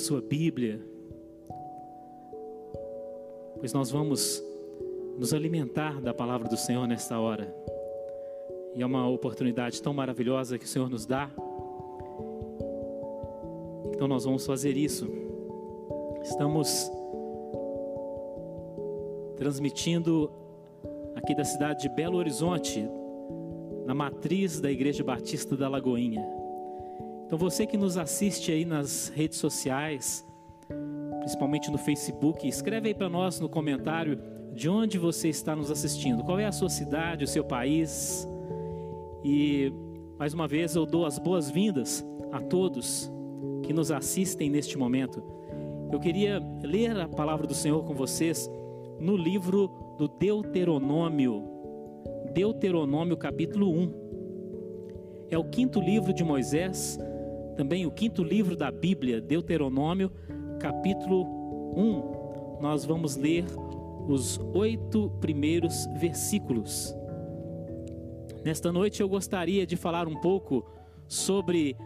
sua Bíblia, pois nós vamos nos alimentar da palavra do Senhor nesta hora. E é uma oportunidade tão maravilhosa que o Senhor nos dá. Então nós vamos fazer isso. Estamos transmitindo aqui da cidade de Belo Horizonte, na matriz da Igreja Batista da Lagoinha. Então você que nos assiste aí nas redes sociais, principalmente no Facebook, escreve aí para nós no comentário de onde você está nos assistindo. Qual é a sua cidade, o seu país? E mais uma vez eu dou as boas-vindas a todos que nos assistem neste momento. Eu queria ler a palavra do Senhor com vocês no livro do Deuteronômio, Deuteronômio capítulo 1. É o quinto livro de Moisés, também o quinto livro da Bíblia, Deuteronômio capítulo 1. Nós vamos ler os oito primeiros versículos. Nesta noite eu gostaria de falar um pouco sobre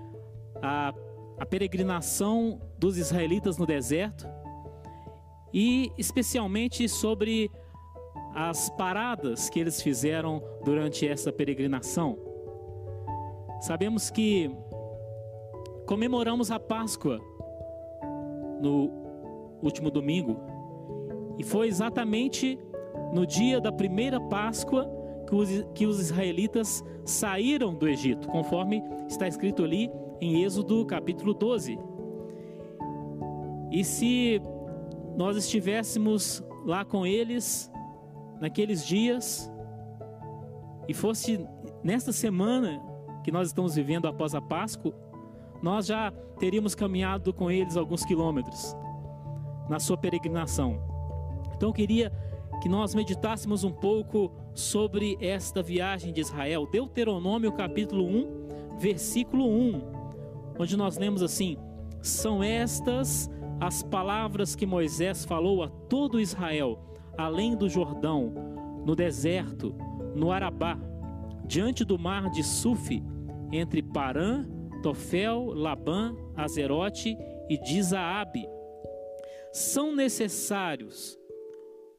a, a peregrinação dos israelitas no deserto e especialmente sobre as paradas que eles fizeram durante essa peregrinação. Sabemos que comemoramos a Páscoa no último domingo e foi exatamente no dia da primeira Páscoa que os, que os israelitas saíram do Egito, conforme está escrito ali em Êxodo capítulo 12. E se nós estivéssemos lá com eles naqueles dias e fosse nesta semana que nós estamos vivendo após a Páscoa, nós já teríamos caminhado com eles alguns quilômetros na sua peregrinação. Então eu queria que nós meditássemos um pouco sobre esta viagem de Israel. Deuteronômio capítulo 1, versículo 1, onde nós lemos assim: São estas as palavras que Moisés falou a todo Israel, além do Jordão, no deserto, no Arabá, diante do mar de Sufi, entre Parã, Tofel, Labã, Azerote e Dizaabe. São necessários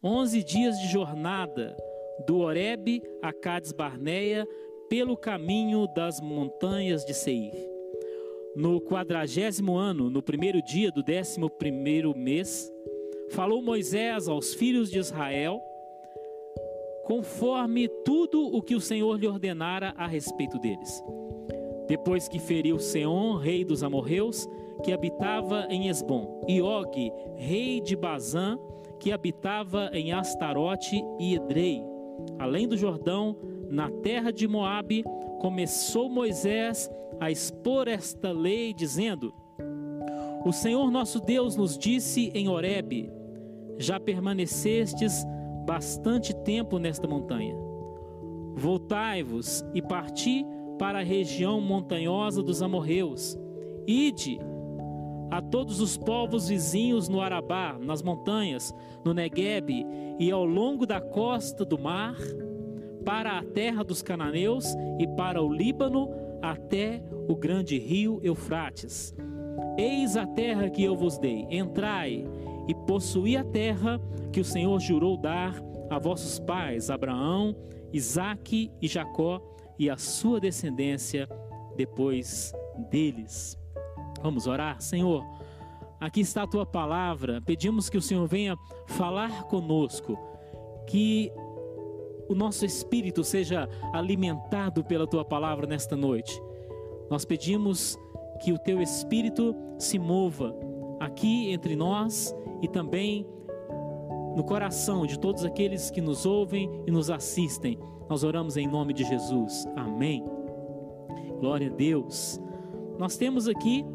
onze dias de jornada do Horebe a Cades Barneia pelo caminho das montanhas de Seir no quadragésimo ano, no primeiro dia do décimo primeiro mês, falou Moisés aos filhos de Israel, conforme tudo o que o Senhor lhe ordenara a respeito deles. Depois que feriu Seom, rei dos amorreus, que habitava em Esbom, e Og, rei de Bazã, que habitava em Astarote e Edrei, além do Jordão, na terra de Moabe, começou Moisés a expor esta lei, dizendo: O Senhor nosso Deus nos disse em Horebe: Já permanecestes bastante tempo nesta montanha. Voltai-vos e parti para a região montanhosa dos amorreus. Ide a todos os povos vizinhos no Arabá, nas montanhas, no Neguebe e ao longo da costa do mar, para a terra dos cananeus e para o Líbano, até o grande rio Eufrates. Eis a terra que eu vos dei, entrai e possuí a terra que o Senhor jurou dar a vossos pais, Abraão, Isaque e Jacó, e a sua descendência depois deles. Vamos orar, Senhor. Aqui está a tua palavra. Pedimos que o Senhor venha falar conosco, que o nosso espírito seja alimentado pela tua palavra nesta noite. Nós pedimos que o teu espírito se mova aqui entre nós e também no coração de todos aqueles que nos ouvem e nos assistem. Nós oramos em nome de Jesus. Amém. Glória a Deus. Nós temos aqui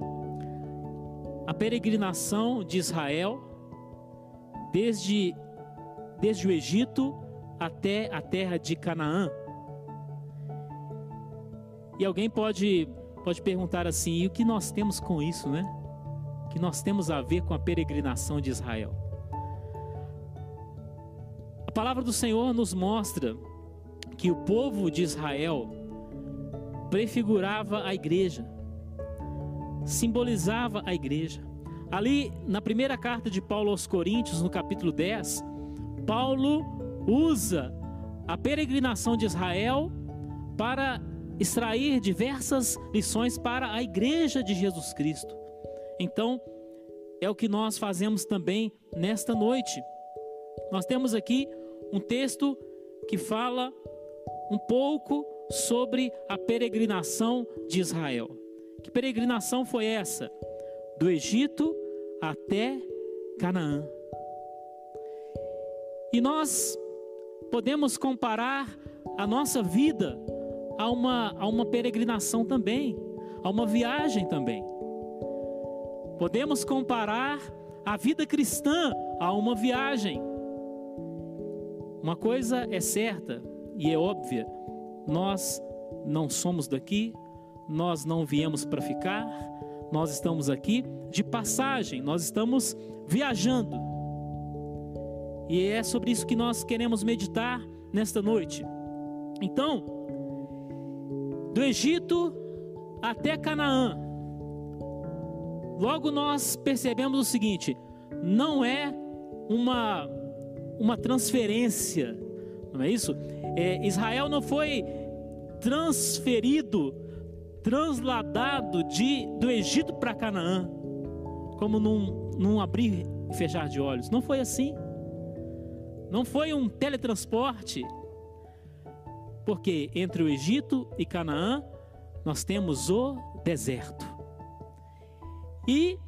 a peregrinação de Israel desde desde o Egito até a terra de Canaã. E alguém pode, pode perguntar assim: e o que nós temos com isso, né? O que nós temos a ver com a peregrinação de Israel? A palavra do Senhor nos mostra que o povo de Israel prefigurava a igreja. simbolizava a igreja. Ali, na primeira carta de Paulo aos Coríntios, no capítulo 10, Paulo usa a peregrinação de Israel para extrair diversas lições para a igreja de Jesus Cristo. Então, é o que nós fazemos também nesta noite. Nós temos aqui um texto que fala um pouco sobre a peregrinação de Israel. Que peregrinação foi essa? Do Egito até Canaã. E nós podemos comparar a nossa vida a uma, a uma peregrinação também, a uma viagem também. Podemos comparar a vida cristã a uma viagem. Uma coisa é certa e é óbvia: nós não somos daqui, nós não viemos para ficar, nós estamos aqui de passagem, nós estamos viajando. E é sobre isso que nós queremos meditar nesta noite. Então, do Egito até Canaã, logo nós percebemos o seguinte: não é uma, uma transferência, não é isso? É, Israel não foi transferido transladado de, do Egito para Canaã, como num, num abrir e fechar de olhos. Não foi assim. Não foi um teletransporte. Porque entre o Egito e Canaã, nós temos o deserto. E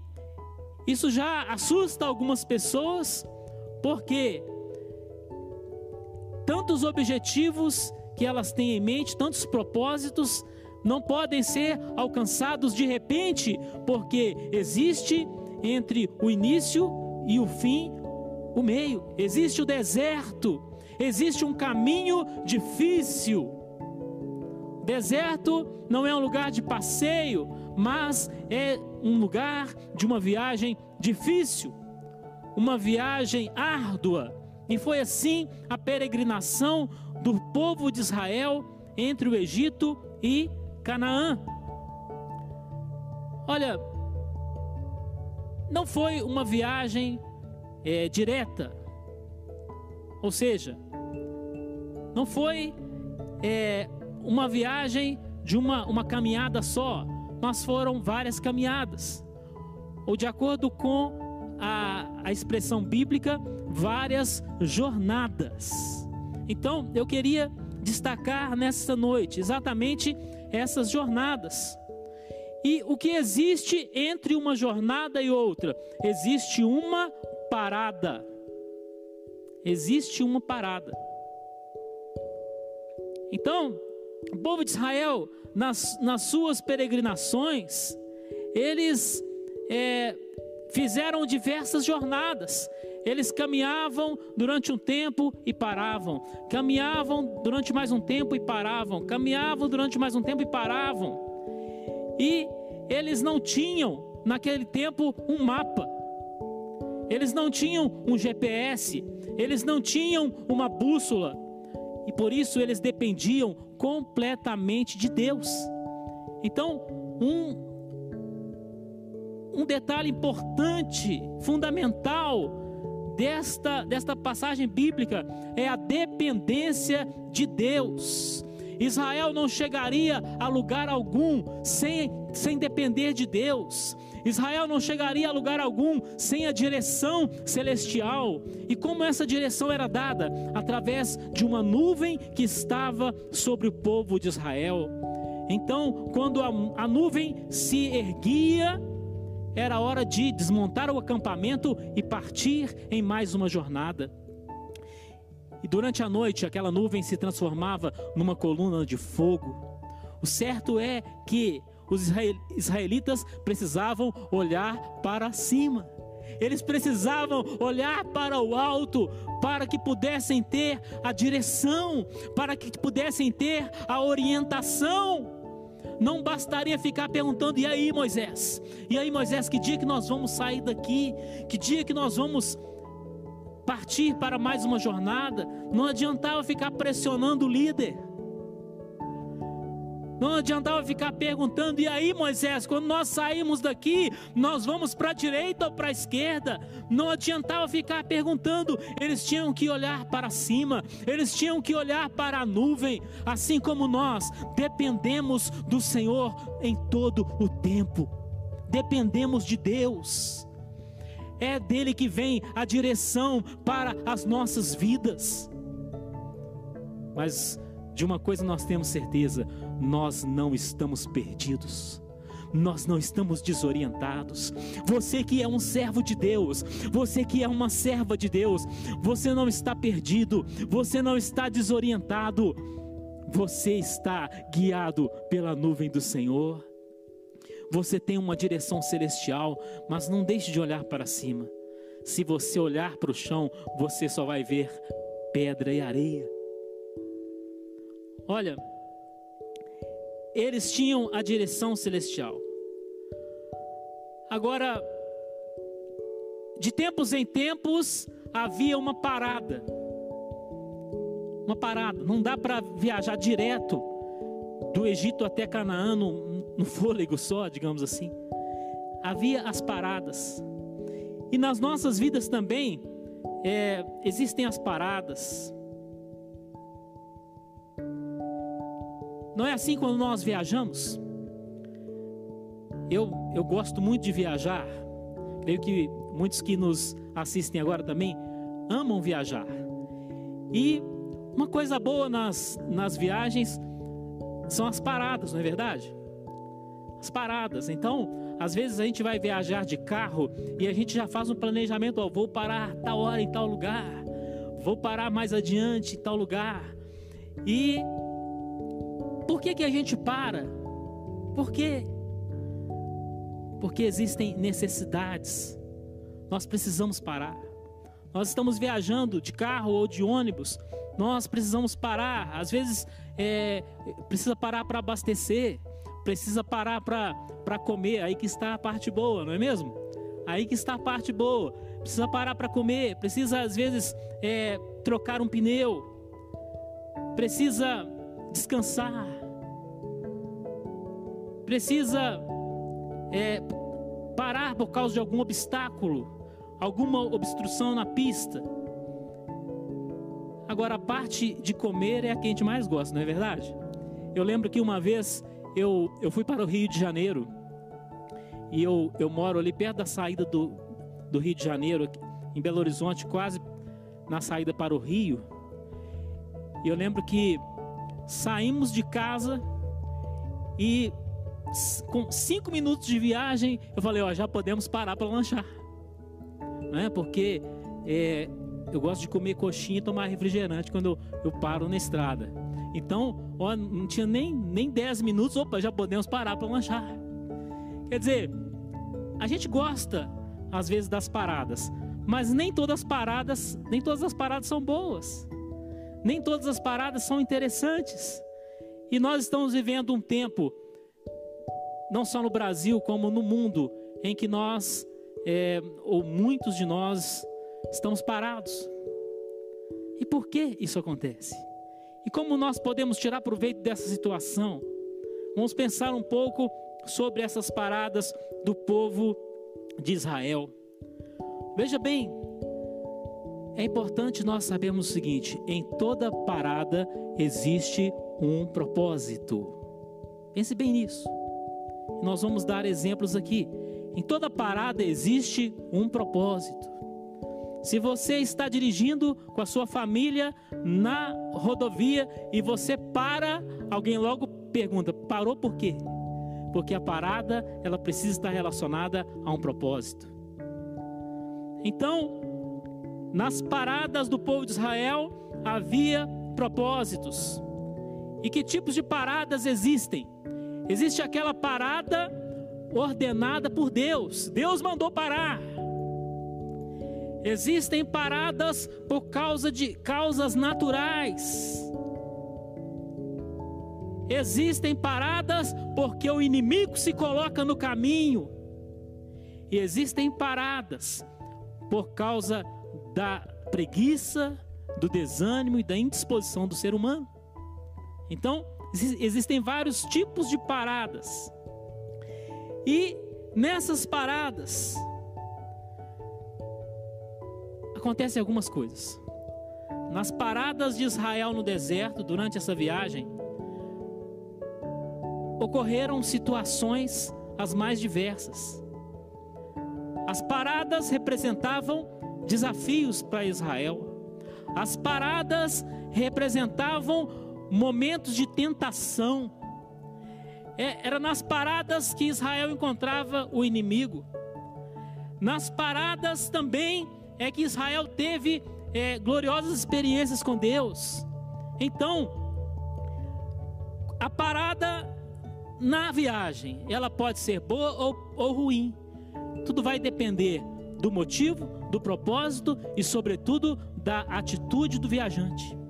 isso já assusta algumas pessoas, porque tantos objetivos que elas têm em mente, tantos propósitos, não podem ser alcançados de repente, porque existe entre o início e o fim o meio, existe o deserto, existe um caminho difícil. Deserto não é um lugar de passeio, mas é um lugar de uma viagem difícil, uma viagem árdua. E foi assim a peregrinação do povo de Israel entre o Egito e Canaã. Olha, não foi uma viagem é, direta, ou seja, não foi é, uma viagem de uma, uma caminhada só, mas foram várias caminhadas, ou de acordo com a, a expressão bíblica, várias jornadas. Então, eu queria destacar nesta noite exatamente essas jornadas. E o que existe entre uma jornada e outra? Existe uma parada. Existe uma parada. Então, o povo de Israel, nas, nas suas peregrinações, eles é, fizeram diversas jornadas. Eles caminhavam durante um tempo e paravam, caminhavam durante mais um tempo e paravam, caminhavam durante mais um tempo e paravam. E eles não tinham, naquele tempo, um mapa, eles não tinham um GPS, eles não tinham uma bússola, e por isso eles dependiam completamente de Deus. Então, um, um detalhe importante, fundamental, desta, desta passagem bíblica é a dependência de Deus. Israel não chegaria a lugar algum sem, sem depender de Deus. Israel não chegaria a lugar algum sem a direção celestial. E como essa direção era dada? Através de uma nuvem que estava sobre o povo de Israel. Então, quando a, a nuvem se erguia, era hora de desmontar o acampamento e partir em mais uma jornada. E durante a noite, aquela nuvem se transformava numa coluna de fogo. O certo é que os israelitas precisavam olhar para cima. Eles precisavam olhar para o alto para que pudessem ter a direção, para que pudessem ter a orientação. Não bastaria ficar perguntando: e aí, Moisés? E aí, Moisés, que dia que nós vamos sair daqui? Que dia que nós vamos partir para mais uma jornada? Não adiantava ficar pressionando o líder. Não adiantava ficar perguntando: e aí, Moisés, quando nós saímos daqui, nós vamos para a direita ou para a esquerda? Não adiantava ficar perguntando, eles tinham que olhar para cima, eles tinham que olhar para a nuvem, assim como nós dependemos do Senhor em todo o tempo, dependemos de Deus. É dele que vem a direção para as nossas vidas. Mas de uma coisa nós temos certeza: nós não estamos perdidos. Nós não estamos desorientados. Você que é um servo de Deus, você que é uma serva de Deus, você não está perdido, você não está desorientado, você está guiado pela nuvem do Senhor. Você tem uma direção celestial, mas não deixe de olhar para cima. Se você olhar para o chão, você só vai ver pedra e areia. Olha, eles tinham a direção celestial. Agora, de tempos em tempos, havia uma parada. Uma parada. Não dá para viajar direto do Egito até Canaã no, no fôlego só, digamos assim. Havia as paradas. E nas nossas vidas também é, existem as paradas. Não é assim quando nós viajamos? Eu, eu gosto muito de viajar. Creio que muitos que nos assistem agora também amam viajar. E uma coisa boa nas, nas viagens são as paradas, não é verdade? As paradas. Então, às vezes a gente vai viajar de carro e a gente já faz um planejamento: ó, vou parar tal hora em tal lugar, vou parar mais adiante em tal lugar. E por que, que a gente para? Por quê? Porque existem necessidades. Nós precisamos parar. Nós estamos viajando de carro ou de ônibus. Nós precisamos parar. Às vezes é, precisa parar para abastecer, precisa parar para comer. Aí que está a parte boa, não é mesmo? Aí que está a parte boa. Precisa parar para comer. Precisa às vezes é, trocar um pneu. Precisa descansar, precisa é, parar por causa de algum obstáculo, alguma obstrução na pista. Agora, a parte de comer é a que a gente mais gosta, não é verdade? Eu lembro que uma vez eu, eu fui para o Rio de Janeiro e eu, eu moro ali perto da saída do, do Rio de Janeiro, em Belo Horizonte, quase na saída para o Rio. E eu lembro que saímos de casa e com cinco minutos de viagem eu falei, ó, já podemos parar para lanchar, não é? Porque é, eu gosto de comer coxinha e tomar refrigerante quando eu, eu paro na estrada. Então, ó, não tinha nem, nem 10 minutos, opa, já podemos parar para lanchar. Quer dizer, a gente gosta às vezes das paradas, mas nem todas as paradas, nem todas as paradas são boas. Nem todas as paradas são interessantes. E nós estamos vivendo um tempo, não só no Brasil, como no mundo, em que nós, é, ou muitos de nós, estamos parados. E por que isso acontece? E como nós podemos tirar proveito dessa situação? Vamos pensar um pouco sobre essas paradas do povo de Israel. Veja bem, é importante nós sabermos o seguinte: em toda parada existe um propósito. Pense bem nisso. Nós vamos dar exemplos aqui. Em toda parada existe um propósito. Se você está dirigindo com a sua família na rodovia e você para, alguém logo pergunta: parou por quê? Porque a parada ela precisa estar relacionada a um propósito. Então, nas paradas do povo de Israel havia propósitos. E que tipos de paradas existem? Existe aquela parada ordenada por Deus. Deus mandou parar. Existem paradas por causa de causas naturais. Existem paradas porque o inimigo se coloca no caminho. E existem paradas por causa da preguiça, do desânimo e da indisposição do ser humano. Então, existem vários tipos de paradas. E nessas paradas acontecem algumas coisas. Nas paradas de Israel no deserto, durante essa viagem, ocorreram situações as mais diversas. As paradas representavam desafios para Israel. As paradas representavam momentos de tentação. É, era nas paradas que Israel encontrava o inimigo. Nas paradas também é que Israel teve é, gloriosas experiências com Deus. Então, a parada na viagem, ela pode ser boa ou, ou ruim. Tudo vai depender do motivo, do propósito e, sobretudo, da atitude do viajante.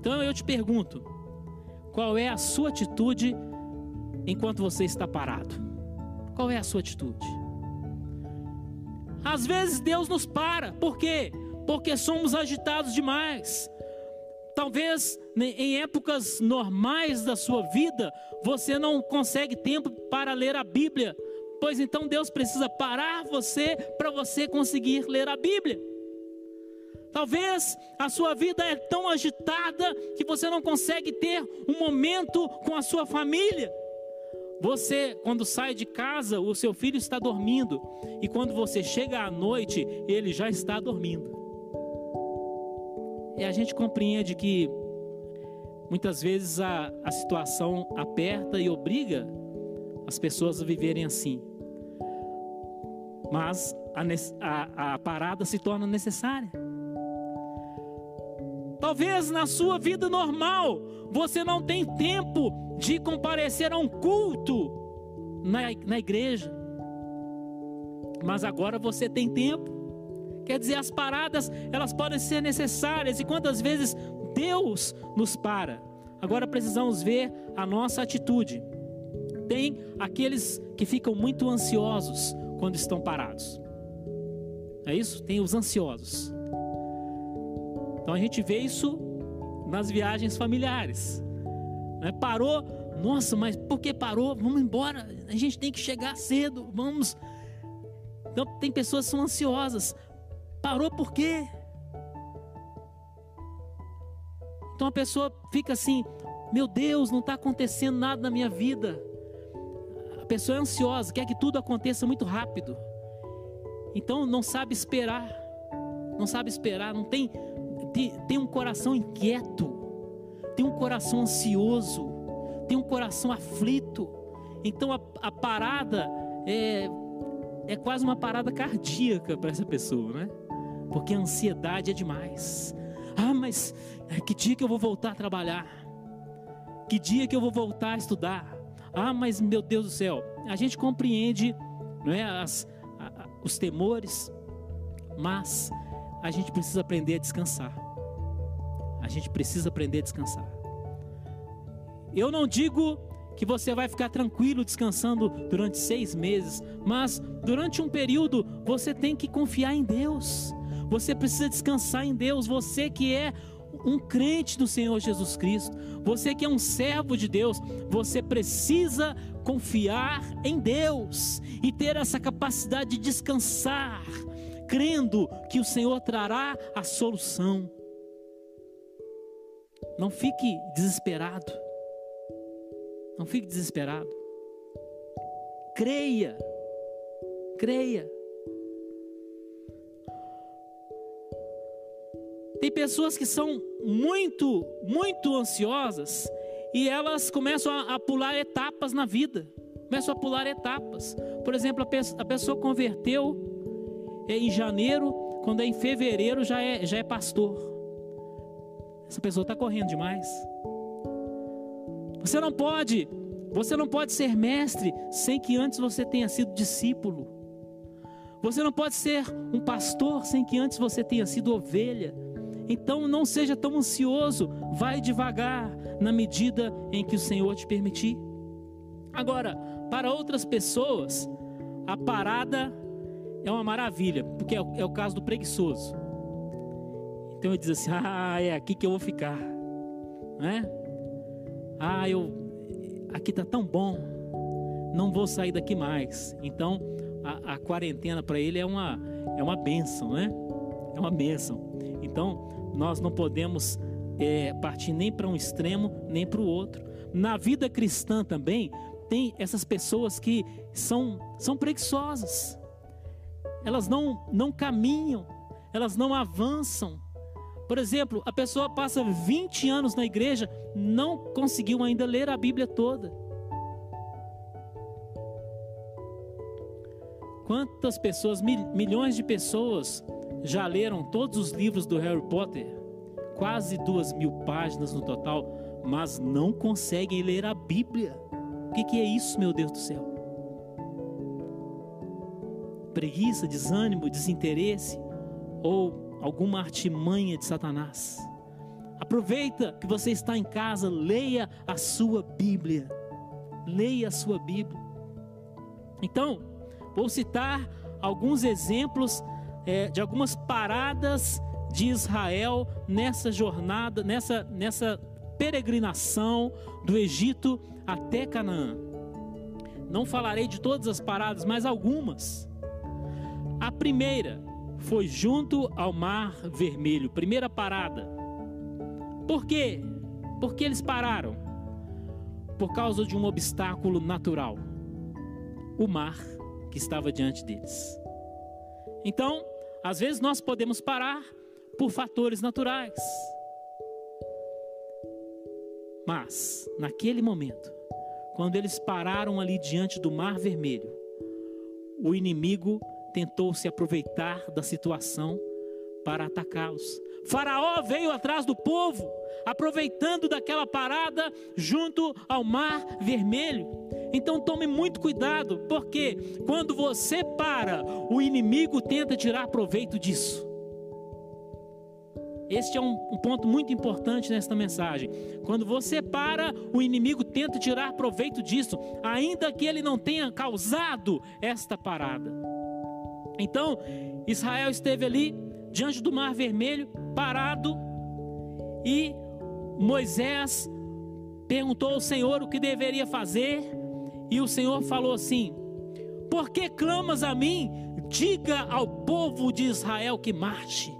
Então eu te pergunto: qual é a sua atitude enquanto você está parado? Qual é a sua atitude? Às vezes Deus nos para, por quê? Porque somos agitados demais. Talvez em épocas normais da sua vida você não consegue tempo para ler a Bíblia, pois então Deus precisa parar você para você conseguir ler a Bíblia. Talvez a sua vida é tão agitada que você não consegue ter um momento com a sua família. Você, quando sai de casa, o seu filho está dormindo, e quando você chega à noite, ele já está dormindo. E a gente compreende que muitas vezes a, a situação aperta e obriga as pessoas a viverem assim. Mas a, a, a parada se torna necessária. Talvez na sua vida normal você não tem tempo de comparecer a um culto na, na igreja. Mas agora você tem tempo. Quer dizer, as paradas, elas podem ser necessárias. E quantas vezes Deus nos para? Agora precisamos ver a nossa atitude. Tem aqueles que ficam muito ansiosos quando estão parados. É isso? Tem os ansiosos. Então a gente vê isso nas viagens familiares. Né? Parou, nossa, mas por que parou? Vamos embora, a gente tem que chegar cedo, vamos. Então tem pessoas que são ansiosas. Parou por quê? Então a pessoa fica assim: meu Deus, não está acontecendo nada na minha vida. A pessoa é ansiosa, quer que tudo aconteça muito rápido. Então não sabe esperar, não sabe esperar, não tem tem, tem um coração inquieto, tem um coração ansioso, tem um coração aflito. Então a, a parada é, é quase uma parada cardíaca para essa pessoa, né? Porque a ansiedade é demais. Ah, mas que dia que eu vou voltar a trabalhar? Que dia que eu vou voltar a estudar? Ah, mas meu Deus do céu, a gente compreende não é, as, a, os temores, mas a gente precisa aprender a descansar. A gente precisa aprender a descansar. Eu não digo que você vai ficar tranquilo descansando durante seis meses, mas durante um período você tem que confiar em Deus. Você precisa descansar em Deus. Você que é um crente do Senhor Jesus Cristo, você que é um servo de Deus, você precisa confiar em Deus e ter essa capacidade de descansar, crendo que o Senhor trará a solução. Não fique desesperado. Não fique desesperado. Creia. Creia. Tem pessoas que são muito, muito ansiosas e elas começam a, a pular etapas na vida. Começam a pular etapas. Por exemplo, a, pe a pessoa converteu é em janeiro, quando é em fevereiro já é, já é pastor. Essa pessoa está correndo demais. Você não pode, você não pode ser mestre sem que antes você tenha sido discípulo. Você não pode ser um pastor sem que antes você tenha sido ovelha. Então não seja tão ansioso, vai devagar na medida em que o Senhor te permitir. Agora, para outras pessoas, a parada é uma maravilha, porque é o, é o caso do preguiçoso. Então ele diz assim: Ah, é aqui que eu vou ficar, né? Ah, eu aqui tá tão bom, não vou sair daqui mais. Então, a, a quarentena para ele é uma é uma benção, né? É uma benção. Então, nós não podemos é, partir nem para um extremo nem para o outro. Na vida cristã também tem essas pessoas que são são preguiçosas. Elas não não caminham, elas não avançam. Por exemplo, a pessoa passa 20 anos na igreja, não conseguiu ainda ler a Bíblia toda. Quantas pessoas, milhões de pessoas, já leram todos os livros do Harry Potter? Quase duas mil páginas no total, mas não conseguem ler a Bíblia. O que, que é isso, meu Deus do céu? Preguiça, desânimo, desinteresse ou alguma artimanha de Satanás? Aproveita que você está em casa, leia a sua Bíblia. Leia a sua Bíblia. Então, Vou citar alguns exemplos é, de algumas paradas de Israel nessa jornada, nessa, nessa peregrinação do Egito até Canaã. Não falarei de todas as paradas, mas algumas. A primeira foi junto ao Mar Vermelho, primeira parada. Por quê? Porque eles pararam? Por causa de um obstáculo natural: o mar que estava diante deles. Então, às vezes nós podemos parar por fatores naturais. Mas, naquele momento, quando eles pararam ali diante do Mar Vermelho, o inimigo tentou se aproveitar da situação para atacá-los. Faraó veio atrás do povo, aproveitando daquela parada junto ao Mar Vermelho. Então tome muito cuidado, porque quando você para, o inimigo tenta tirar proveito disso. Este é um, um, ponto muito importante nesta mensagem. Quando você para, o inimigo tenta tirar proveito disso, ainda que ele não tenha causado esta parada. Então, Israel esteve ali diante do Mar Vermelho, parado, e Moisés perguntou ao Senhor o que deveria fazer, e o Senhor falou assim: Por que clamas a mim? Diga ao povo de Israel que marche.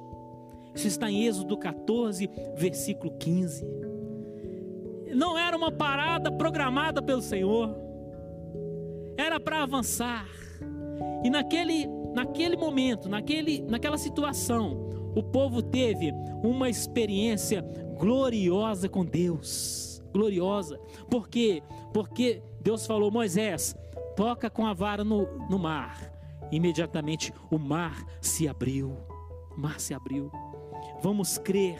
Isso está em Êxodo 14, versículo 15. Não era uma parada programada pelo Senhor, era para avançar. E naquele naquele momento, naquele, naquela situação, o povo teve uma experiência gloriosa com Deus. Gloriosa. Por quê? Porque Deus falou: Moisés, toca com a vara no, no mar. Imediatamente o mar se abriu. O mar se abriu. Vamos crer,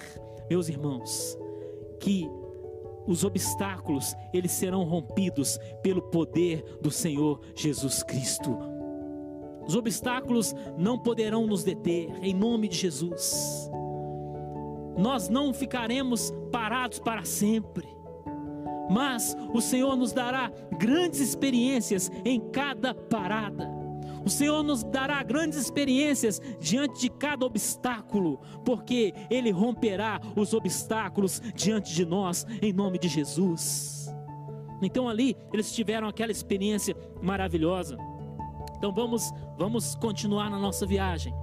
meus irmãos, que os obstáculos eles serão rompidos pelo poder do Senhor Jesus Cristo. Os obstáculos não poderão nos deter, em nome de Jesus. Nós não ficaremos parados para sempre, mas o Senhor nos dará grandes experiências em cada parada. O Senhor nos dará grandes experiências diante de cada obstáculo, porque Ele romperá os obstáculos diante de nós, em nome de Jesus. Então ali eles tiveram aquela experiência maravilhosa. Então vamos, vamos continuar na nossa viagem.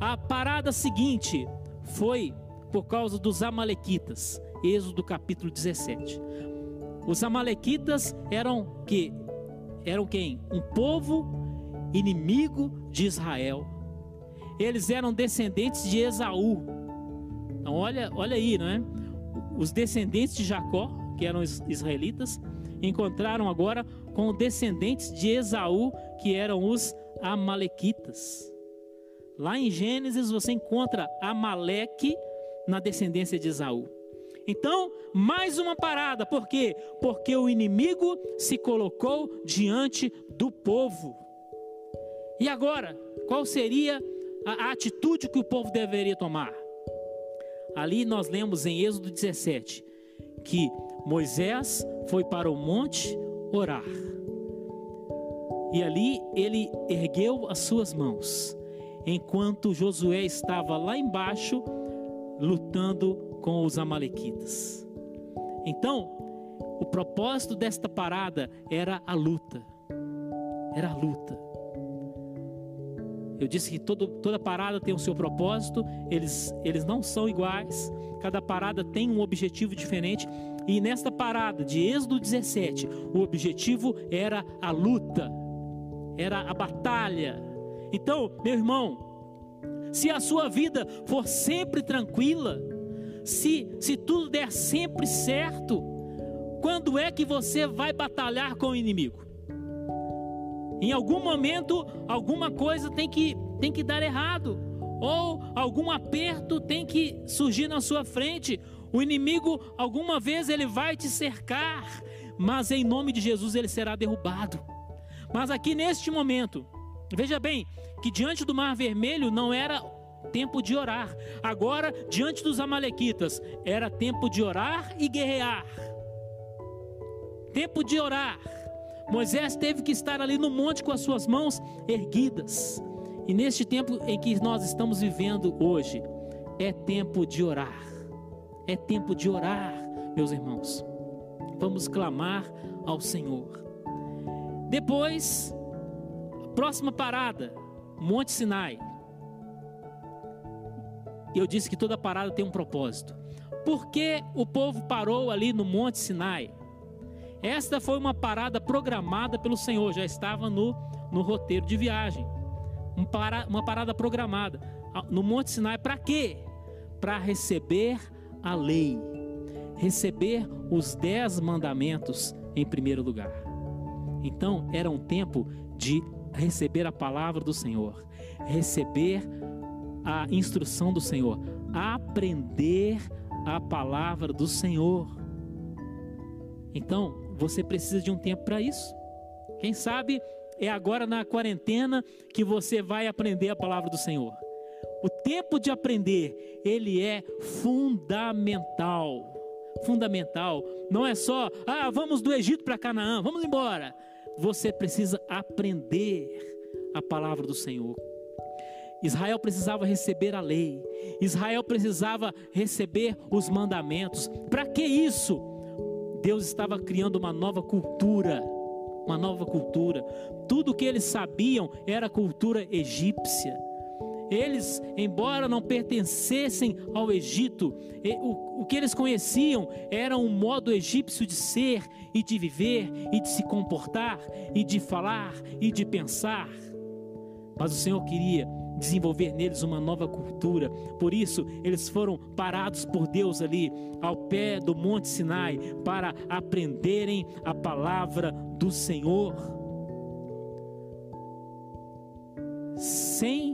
A parada seguinte foi por causa dos amalequitas. Êxodo capítulo 17. Os amalequitas eram que eram quem? Um povo inimigo de Israel. Eles eram descendentes de Esaú. Então olha, olha aí, não é? Os descendentes de Jacó, que eram israelitas, encontraram agora com descendentes de Esaú, que eram os Amalequitas. Lá em Gênesis você encontra Amaleque na descendência de Esaú. Então, mais uma parada, por quê? Porque o inimigo se colocou diante do povo. E agora, qual seria a atitude que o povo deveria tomar? Ali nós lemos em Êxodo 17 que Moisés foi para o monte orar. E ali ele ergueu as suas mãos, enquanto Josué estava lá embaixo lutando com os amalequitas. Então, o propósito desta parada era a luta. Era a luta. Eu disse que todo, toda parada tem o seu propósito, eles, eles não são iguais, cada parada tem um objetivo diferente. E nesta parada de Êxodo 17, o objetivo era a luta, era a batalha. Então, meu irmão, se a sua vida for sempre tranquila, se, se tudo der sempre certo, quando é que você vai batalhar com o inimigo? Em algum momento, alguma coisa tem que, tem que dar errado, ou algum aperto tem que surgir na sua frente. O inimigo, alguma vez, ele vai te cercar, mas em nome de Jesus ele será derrubado. Mas aqui neste momento, veja bem, que diante do Mar Vermelho não era tempo de orar. Agora, diante dos Amalequitas, era tempo de orar e guerrear. Tempo de orar. Moisés teve que estar ali no monte com as suas mãos erguidas. E neste tempo em que nós estamos vivendo hoje, é tempo de orar. É tempo de orar, meus irmãos. Vamos clamar ao Senhor. Depois, próxima parada, Monte Sinai. Eu disse que toda parada tem um propósito. Por que o povo parou ali no Monte Sinai? Esta foi uma parada programada pelo Senhor, já estava no, no roteiro de viagem. Um para, uma parada programada no Monte Sinai para quê? Para receber a lei, receber os dez mandamentos em primeiro lugar. Então era um tempo de receber a palavra do Senhor, receber a instrução do Senhor, aprender a palavra do Senhor. Então, você precisa de um tempo para isso. Quem sabe é agora na quarentena que você vai aprender a palavra do Senhor. O tempo de aprender, ele é fundamental. Fundamental. Não é só, ah, vamos do Egito para Canaã, vamos embora. Você precisa aprender a palavra do Senhor. Israel precisava receber a lei. Israel precisava receber os mandamentos. Para que isso? Deus estava criando uma nova cultura, uma nova cultura. Tudo que eles sabiam era cultura egípcia. Eles, embora não pertencessem ao Egito, o, que eles conheciam era um modo egípcio de ser e de viver e de se comportar e de falar e de pensar. Mas o Senhor queria desenvolver neles uma nova cultura. Por isso, eles foram parados por Deus ali, ao pé do Monte Sinai, para aprenderem a palavra do Senhor. Sem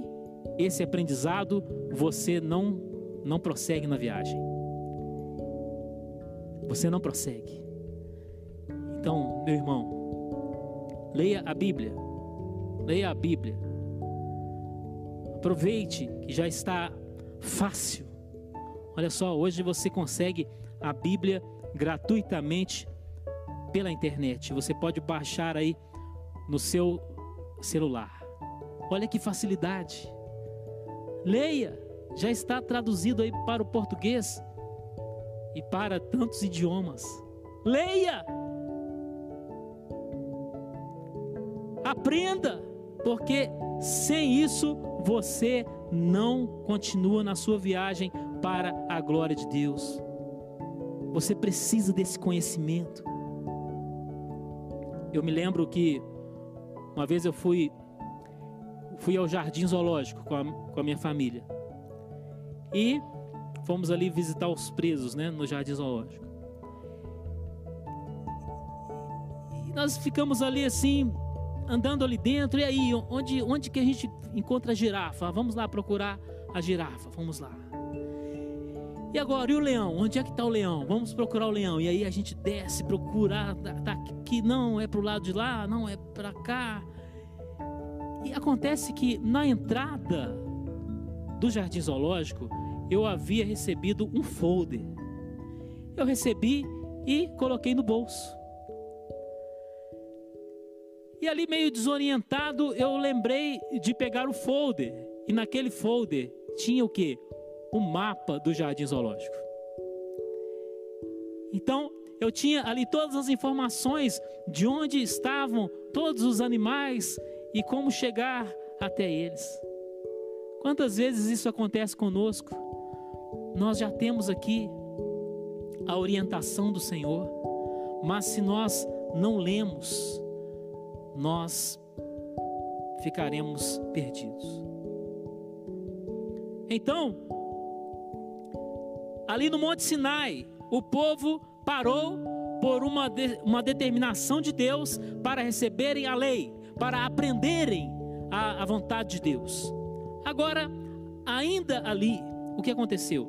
esse aprendizado, você não não prossegue na viagem. Você não prossegue. Então, meu irmão, leia a Bíblia. Leia a Bíblia Aproveite que já está fácil. Olha só, hoje você consegue a Bíblia gratuitamente pela internet. Você pode baixar aí no seu celular. Olha que facilidade. Leia, já está traduzido aí para o português e para tantos idiomas. Leia! Aprenda, porque sem isso você não continua na sua viagem para a glória de Deus. Você precisa desse conhecimento. Eu me lembro que uma vez eu fui fui ao jardim zoológico com a, com a minha família e fomos ali visitar os presos, né, no jardim zoológico. E nós ficamos ali assim andando ali dentro, e aí, onde, onde que a gente encontra a girafa? Vamos lá procurar a girafa, vamos lá. E agora, e o leão? Onde é que está o leão? Vamos procurar o leão. E aí a gente desce, procura, tá, tá aqui, não, é para o lado de lá, não, é para cá. E acontece que na entrada do jardim zoológico, eu havia recebido um folder. Eu recebi e coloquei no bolso. E ali, meio desorientado, eu lembrei de pegar o folder. E naquele folder tinha o que? O mapa do jardim zoológico. Então, eu tinha ali todas as informações de onde estavam todos os animais e como chegar até eles. Quantas vezes isso acontece conosco? Nós já temos aqui a orientação do Senhor, mas se nós não lemos, nós ficaremos perdidos. Então, ali no Monte Sinai, o povo parou por uma, de, uma determinação de Deus para receberem a lei, para aprenderem a, a vontade de Deus. Agora, ainda ali, o que aconteceu?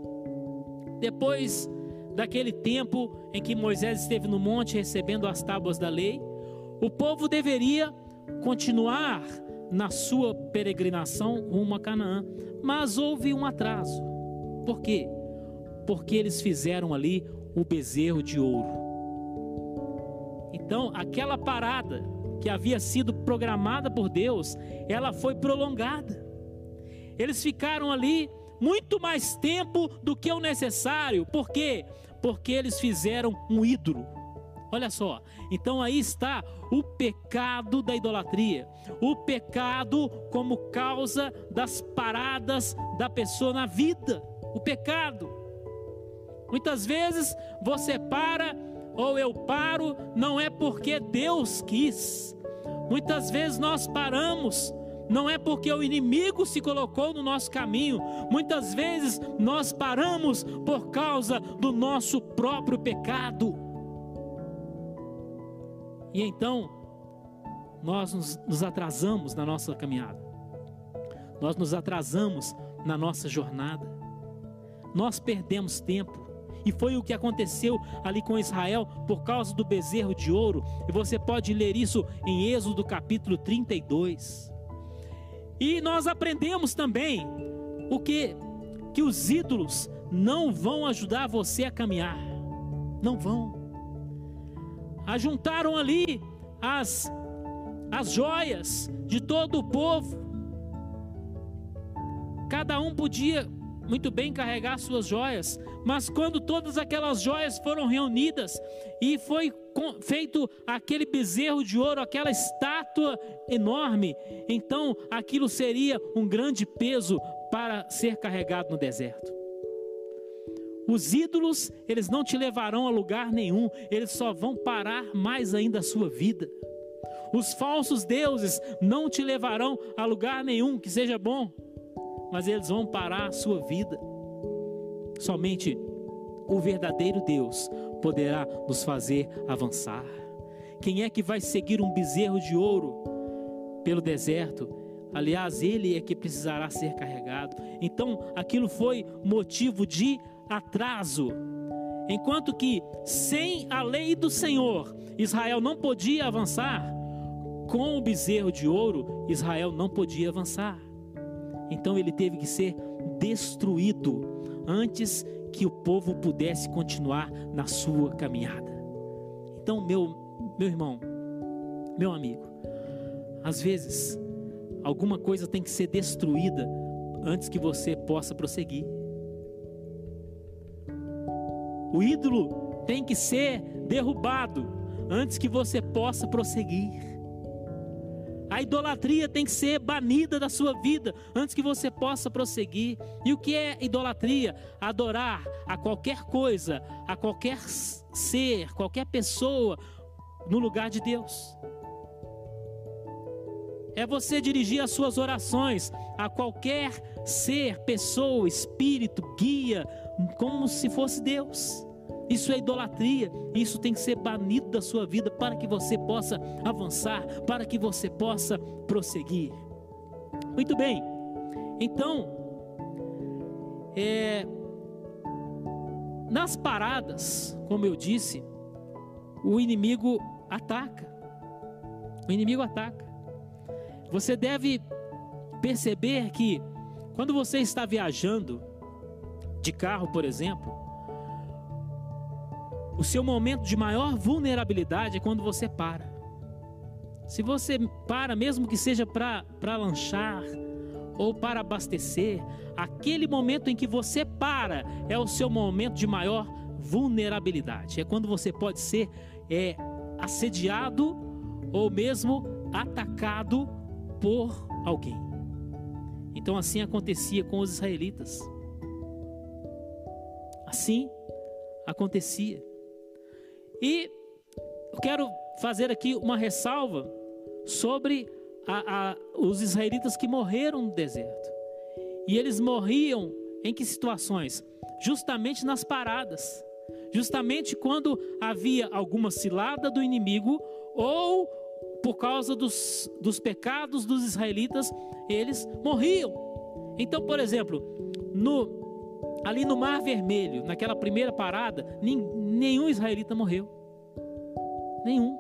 Depois daquele tempo em que Moisés esteve no monte recebendo as tábuas da lei, o povo deveria continuar na sua peregrinação rumo a Canaã, mas houve um atraso. Por quê? Porque eles fizeram ali o bezerro de ouro. Então, aquela parada que havia sido programada por Deus, ela foi prolongada. Eles ficaram ali muito mais tempo do que o necessário. Por quê? Porque eles fizeram um ídolo. Olha só, então aí está o pecado da idolatria, o pecado como causa das paradas da pessoa na vida, o pecado. Muitas vezes você para ou eu paro, não é porque Deus quis. Muitas vezes nós paramos não é porque o inimigo se colocou no nosso caminho, muitas vezes nós paramos por causa do nosso próprio pecado. E então, nós nos, nos atrasamos na nossa caminhada, nós nos atrasamos na nossa jornada, nós perdemos tempo. E foi o que aconteceu ali com Israel por causa do bezerro de ouro. E você pode ler isso em Êxodo capítulo 32. E nós aprendemos também o que que os ídolos não vão ajudar você a caminhar. Não vão. Ajuntaram ali as as joias de todo o povo. Cada um podia muito bem carregar suas joias, mas quando todas aquelas joias foram reunidas e foi feito aquele bezerro de ouro, aquela estátua enorme, então aquilo seria um grande peso para ser carregado no deserto. Os ídolos, eles não te levarão a lugar nenhum, eles só vão parar mais ainda a sua vida. Os falsos deuses não te levarão a lugar nenhum que seja bom, mas eles vão parar a sua vida. Somente o verdadeiro Deus poderá nos fazer avançar. Quem é que vai seguir um bezerro de ouro pelo deserto? Aliás, ele é que precisará ser carregado. Então, aquilo foi motivo de atraso. Enquanto que sem a lei do Senhor, Israel não podia avançar, com o bezerro de ouro, Israel não podia avançar. Então ele teve que ser destruído antes que o povo pudesse continuar na sua caminhada. Então, meu, meu irmão, meu amigo, às vezes alguma coisa tem que ser destruída antes que você possa prosseguir. O ídolo tem que ser derrubado antes que você possa prosseguir. A idolatria tem que ser banida da sua vida antes que você possa prosseguir. E o que é idolatria? Adorar a qualquer coisa, a qualquer ser, qualquer pessoa no lugar de Deus. É você dirigir as suas orações a qualquer ser, pessoa, espírito, guia, como se fosse Deus. Isso é idolatria. Isso tem que ser banido da sua vida para que você possa avançar, para que você possa prosseguir. Muito bem. Então, é, nas paradas, como eu disse, o inimigo ataca. O inimigo ataca. Você deve perceber que quando você está viajando de carro, por exemplo, o seu momento de maior vulnerabilidade é quando você para. Se você para, mesmo que seja para lanchar ou para abastecer, aquele momento em que você para é o seu momento de maior vulnerabilidade. É quando você pode ser é, assediado ou mesmo atacado por alguém. Então assim acontecia com os israelitas. Assim acontecia. E eu quero fazer aqui uma ressalva sobre a, a, os israelitas que morreram no deserto. E eles morriam em que situações? Justamente nas paradas. Justamente quando havia alguma cilada do inimigo ou por causa dos, dos pecados dos israelitas, eles morriam. Então, por exemplo, no, ali no Mar Vermelho, naquela primeira parada, nenhum israelita morreu. Nenhum.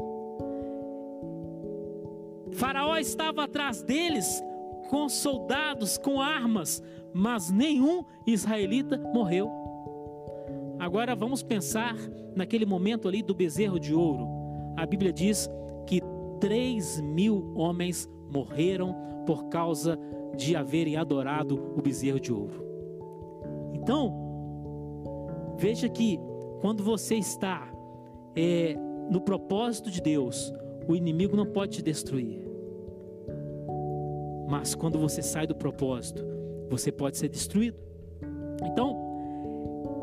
Faraó estava atrás deles com soldados, com armas, mas nenhum israelita morreu. Agora vamos pensar naquele momento ali do bezerro de ouro. A Bíblia diz que 3 mil homens morreram por causa de haverem adorado o bezerro de ouro. Então, veja que quando você está é, no propósito de Deus, o inimigo não pode te destruir. Mas quando você sai do propósito, você pode ser destruído. Então,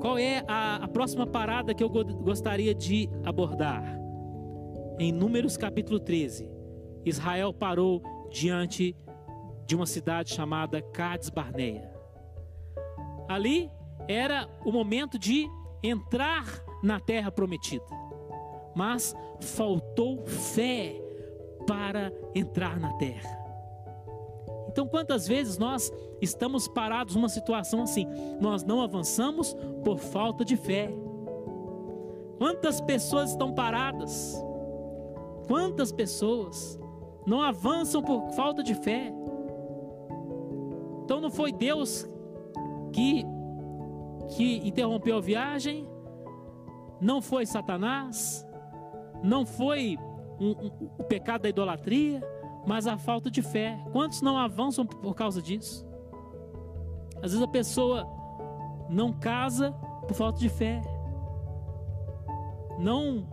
qual é a, a próxima parada que eu gostaria de abordar? Em Números capítulo 13, Israel parou diante de uma cidade chamada Cades Barneia. Ali era o momento de entrar na terra prometida, mas faltou fé para entrar na terra. Então, quantas vezes nós estamos parados numa situação assim? Nós não avançamos por falta de fé. Quantas pessoas estão paradas? Quantas pessoas não avançam por falta de fé? Então não foi Deus que que interrompeu a viagem, não foi Satanás, não foi um, um, o pecado da idolatria, mas a falta de fé. Quantos não avançam por causa disso? Às vezes a pessoa não casa por falta de fé, não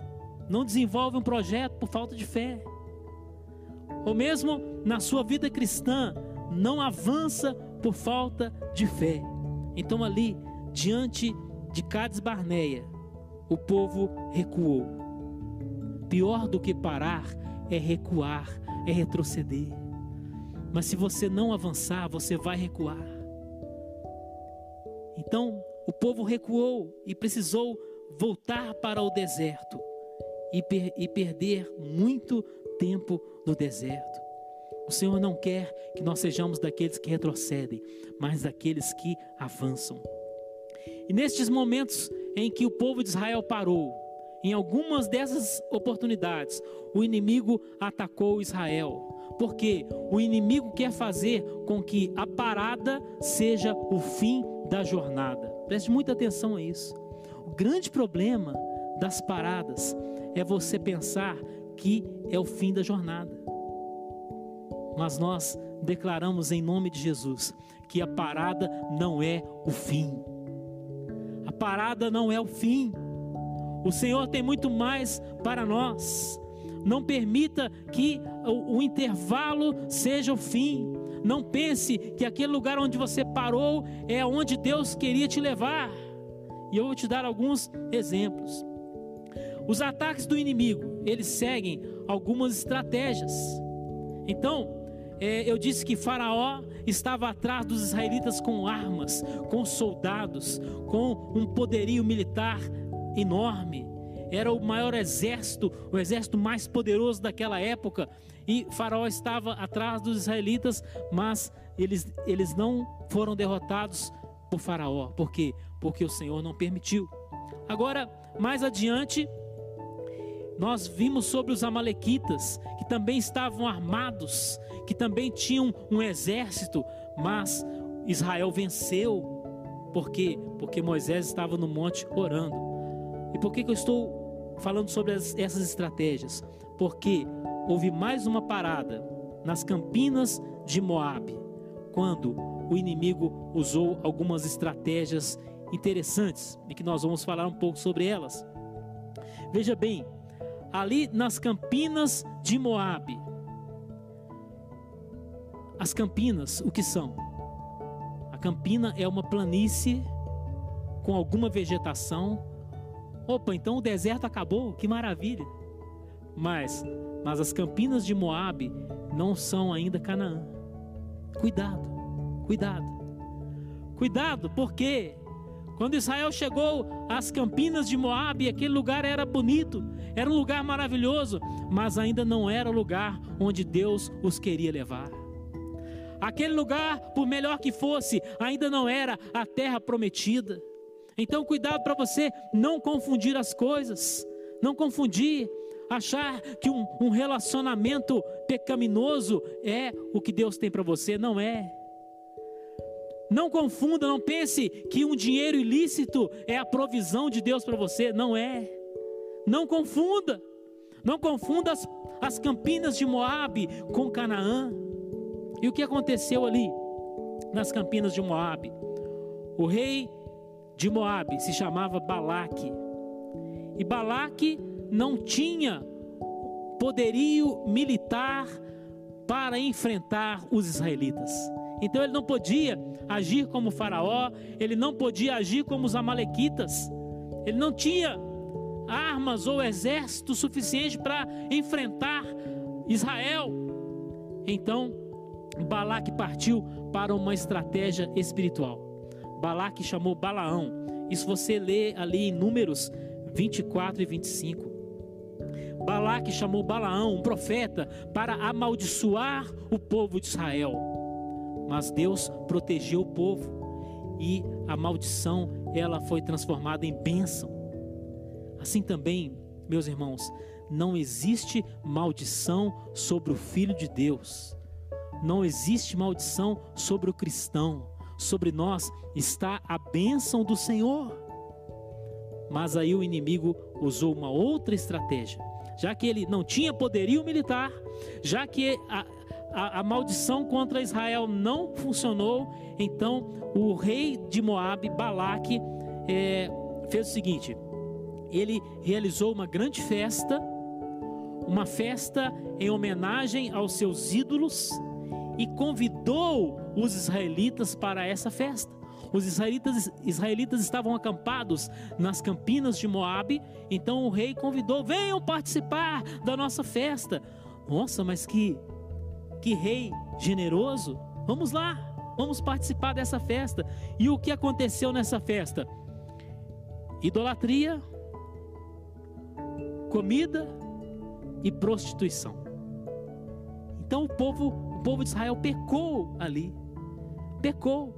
não desenvolve um projeto por falta de fé, ou mesmo na sua vida cristã, não avança por falta de fé. Então, ali, diante de Cades Barneia, o povo recuou. Pior do que parar é recuar, é retroceder. Mas se você não avançar, você vai recuar. Então, o povo recuou e precisou voltar para o deserto e, per e perder muito tempo no deserto. O Senhor não quer que nós sejamos daqueles que retrocedem, mas daqueles que avançam. E nestes momentos em que o povo de Israel parou, em algumas dessas oportunidades, o inimigo atacou Israel. Porque o inimigo quer fazer com que a parada seja o fim da jornada. Preste muita atenção a isso. O grande problema das paradas é você pensar que é o fim da jornada. Mas nós declaramos em nome de Jesus que a parada não é o fim. A parada não é o fim. O Senhor tem muito mais para nós. Não permita que o, o, intervalo seja o fim. Não pense que aquele lugar onde você parou é onde Deus queria te levar. E eu vou te dar alguns exemplos. Os ataques do inimigo, eles seguem algumas estratégias. Então, eu disse que Faraó estava atrás dos israelitas com armas, com soldados, com um poderio militar enorme. Era o maior exército, o exército mais poderoso daquela época. E Faraó estava atrás dos israelitas, mas eles, eles não foram derrotados por Faraó. Por quê? Porque o Senhor não permitiu. Agora, mais adiante, nós vimos sobre os Amalequitas, que também estavam armados, que também tinham um exército, mas Israel venceu. Por quê? Porque Moisés estava no monte orando. E por que, que eu estou falando sobre as, essas estratégias? Porque houve mais uma parada nas campinas de Moabe, quando o inimigo usou algumas estratégias interessantes e que nós vamos falar um pouco sobre elas. Veja bem, ali nas campinas de Moabe. As campinas, o que são? A campina é uma planície com alguma vegetação. Opa, então o deserto acabou, que maravilha. Mas, mas as campinas de Moabe não são ainda Canaã. Cuidado, cuidado. Cuidado, porque quando Israel chegou às campinas de Moabe, aquele lugar era bonito, era um lugar maravilhoso, mas ainda não era o lugar onde Deus os queria levar. Aquele lugar, por melhor que fosse, ainda não era a terra prometida. Então, cuidado para você não confundir as coisas, não confundir, achar que um, um relacionamento pecaminoso é o que Deus tem para você, não é. Não confunda, não pense que um dinheiro ilícito é a provisão de Deus para você. Não é. Não confunda. Não confunda as, as campinas de Moabe com Canaã. E o que aconteceu ali nas campinas de Moabe? O rei de Moabe se chamava Balaque. E Balaque não tinha poderio militar para enfrentar os israelitas. Então ele não podia agir como Faraó, ele não podia agir como os Amalequitas, ele não tinha armas ou exército suficiente para enfrentar Israel. Então Balaque partiu para uma estratégia espiritual. Balaque chamou Balaão. Isso você lê ali em Números 24 e 25. Balaque chamou Balaão, um profeta, para amaldiçoar o povo de Israel. Mas Deus protegeu o povo e a maldição ela foi transformada em bênção. Assim também, meus irmãos, não existe maldição sobre o filho de Deus. Não existe maldição sobre o cristão. Sobre nós está a bênção do Senhor. Mas aí o inimigo usou uma outra estratégia. Já que ele não tinha poderio militar, já que a, a, maldição contra Israel não funcionou, então o rei de Moabe, Balaque, é, fez o seguinte: ele realizou uma grande festa, uma festa em homenagem aos seus ídolos e convidou os israelitas para essa festa. Os israelitas, israelitas estavam acampados nas campinas de Moabe, então o rei convidou: venham participar da nossa festa. Nossa, mas que que rei generoso! Vamos lá, vamos participar dessa festa. E o que aconteceu nessa festa? Idolatria, comida e prostituição. Então o povo, o povo de Israel pecou ali. Pecou.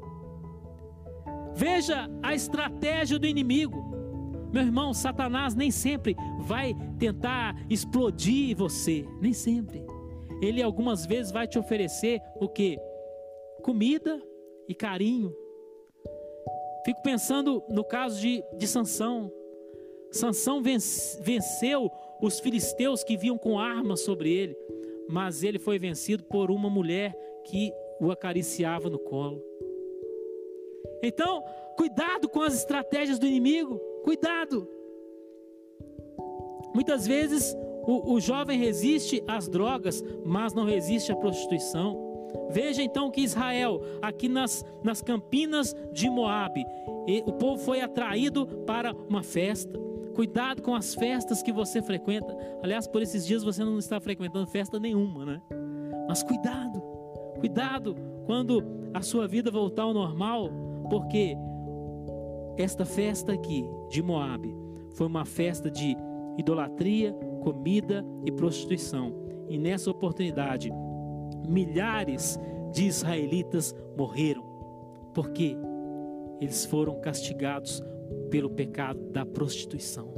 Veja a estratégia do inimigo. Meu irmão, Satanás nem sempre vai tentar explodir você, nem sempre ele algumas vezes vai te oferecer o que? Comida e carinho. Fico pensando no caso de, de Sansão. Sansão venceu os filisteus que vinham com armas sobre ele, mas ele foi vencido por uma mulher que o acariciava no colo. Então, cuidado com as estratégias do inimigo, cuidado. Muitas vezes o, o jovem resiste às drogas, mas não resiste à prostituição. Veja então que Israel, aqui nas, nas campinas de Moabe, o povo foi atraído para uma festa. Cuidado com as festas que você frequenta. Aliás, por esses dias você não está frequentando festa nenhuma, né? Mas cuidado, cuidado quando a sua vida voltar ao normal, porque esta festa aqui de Moabe foi uma festa de idolatria, comida e prostituição. E nessa oportunidade, milhares de israelitas morreram, porque eles foram castigados pelo pecado da prostituição.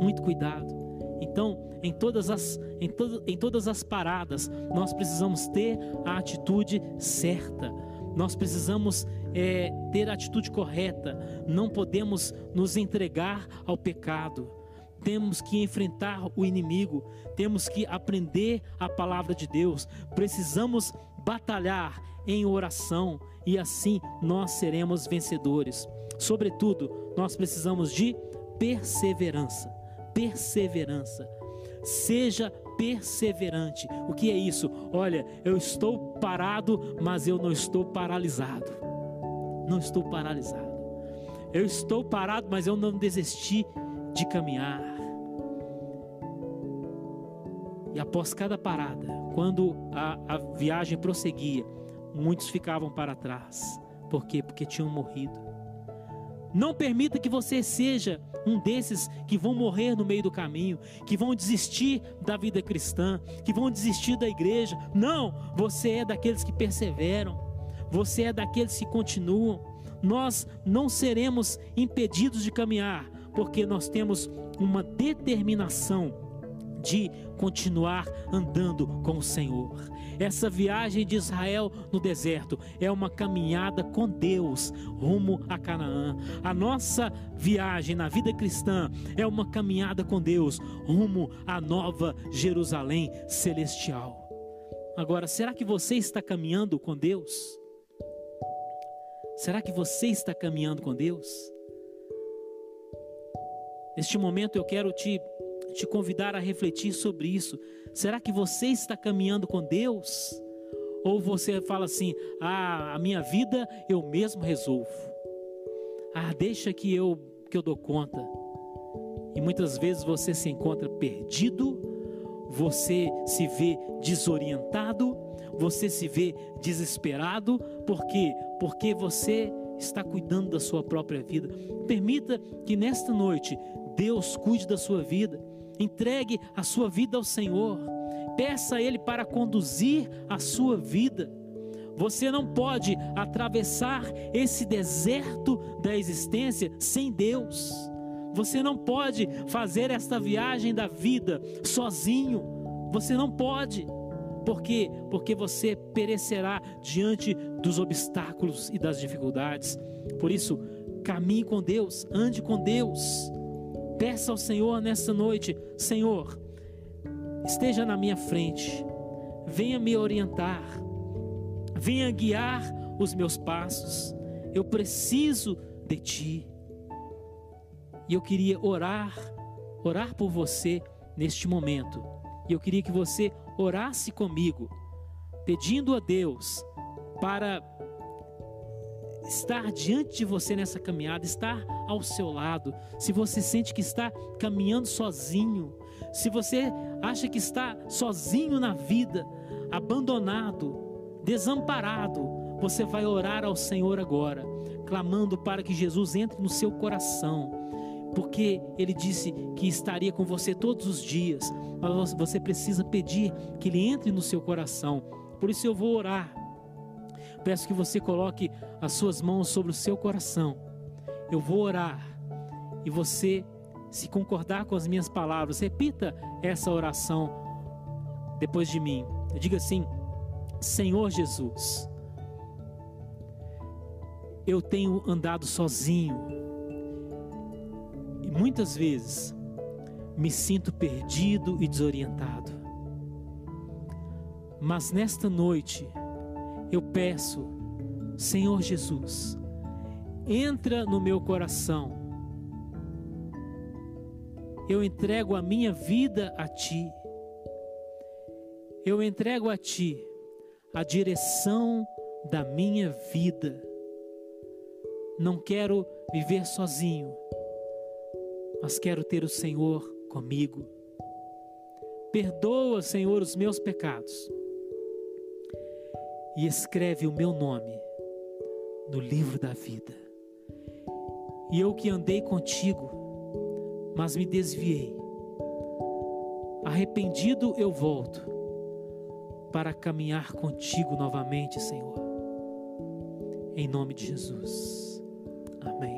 Muito cuidado. Então, em todas as, em, to, em todas as paradas, nós precisamos ter a atitude certa. Nós precisamos é, ter a atitude correta. Não podemos nos entregar ao pecado temos que enfrentar o inimigo, temos que aprender a palavra de Deus, precisamos batalhar em oração e assim nós seremos vencedores. Sobretudo, nós precisamos de perseverança. Perseverança. Seja perseverante. O que é isso? Olha, eu estou parado, mas eu não estou paralisado. Não estou paralisado. Eu estou parado, mas eu não desisti de caminhar. E após cada parada, quando a, a viagem prosseguia, muitos ficavam para trás. Por quê? Porque tinham morrido. Não permita que você seja um desses que vão morrer no meio do caminho, que vão desistir da vida cristã, que vão desistir da igreja. Não, você é daqueles que perseveram, você é daqueles que continuam. Nós não seremos impedidos de caminhar, porque nós temos uma determinação de continuar andando com o Senhor. Essa viagem de Israel no deserto é uma caminhada com Deus rumo a Canaã. A nossa viagem na vida cristã é uma caminhada com Deus rumo à nova Jerusalém celestial. Agora, será que você está caminhando com Deus? Será que você está caminhando com Deus? Neste momento eu quero te te convidar a refletir sobre isso. Será que você está caminhando com Deus? Ou você fala assim: "Ah, a minha vida eu mesmo resolvo. Ah, deixa que eu que eu dou conta". E muitas vezes você se encontra perdido, você se vê desorientado, você se vê desesperado, por quê? Porque você está cuidando da sua própria vida. Permita que nesta noite Deus cuide da sua vida. Entregue a sua vida ao Senhor. Peça a Ele para conduzir a sua vida. Você não pode atravessar esse deserto da existência sem Deus. Você não pode fazer esta viagem da vida sozinho. Você não pode. Por quê? Porque você perecerá diante dos obstáculos e das dificuldades. Por isso, caminhe com Deus, ande com Deus. Peça ao Senhor nessa noite: Senhor, esteja na minha frente, venha me orientar, venha guiar os meus passos. Eu preciso de Ti. E eu queria orar, orar por você neste momento. E eu queria que você orasse comigo, pedindo a Deus para estar diante de você nessa caminhada, estar ao seu lado. Se você sente que está caminhando sozinho, se você acha que está sozinho na vida, abandonado, desamparado, você vai orar ao Senhor agora, clamando para que Jesus entre no seu coração. Porque ele disse que estaria com você todos os dias, mas você precisa pedir que ele entre no seu coração. Por isso eu vou orar Peço que você coloque as suas mãos sobre o seu coração. Eu vou orar e você, se concordar com as minhas palavras, repita essa oração depois de mim. Diga assim: Senhor Jesus, eu tenho andado sozinho e muitas vezes me sinto perdido e desorientado. Mas nesta noite, eu peço, Senhor Jesus, entra no meu coração. Eu entrego a minha vida a Ti. Eu entrego a Ti a direção da minha vida. Não quero viver sozinho, mas quero ter o Senhor comigo. Perdoa, Senhor, os meus pecados e escreve o meu nome no livro da vida. E eu que andei contigo, mas me desviei. Arrependido eu volto para caminhar contigo novamente, Senhor. Em nome de Jesus. Amém.